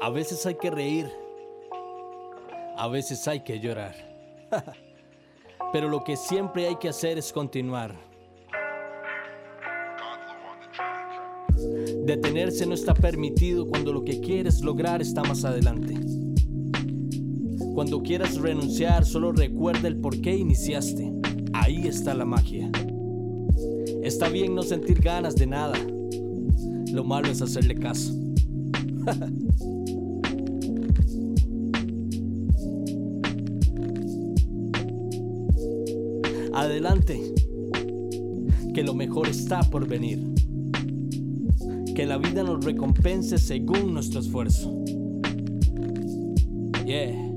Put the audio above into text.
A veces hay que reír, a veces hay que llorar. Pero lo que siempre hay que hacer es continuar. Detenerse no está permitido cuando lo que quieres lograr está más adelante. Cuando quieras renunciar, solo recuerda el por qué iniciaste. Ahí está la magia. Está bien no sentir ganas de nada. Lo malo es hacerle caso. Adelante, que lo mejor está por venir. Que la vida nos recompense según nuestro esfuerzo. Yeah.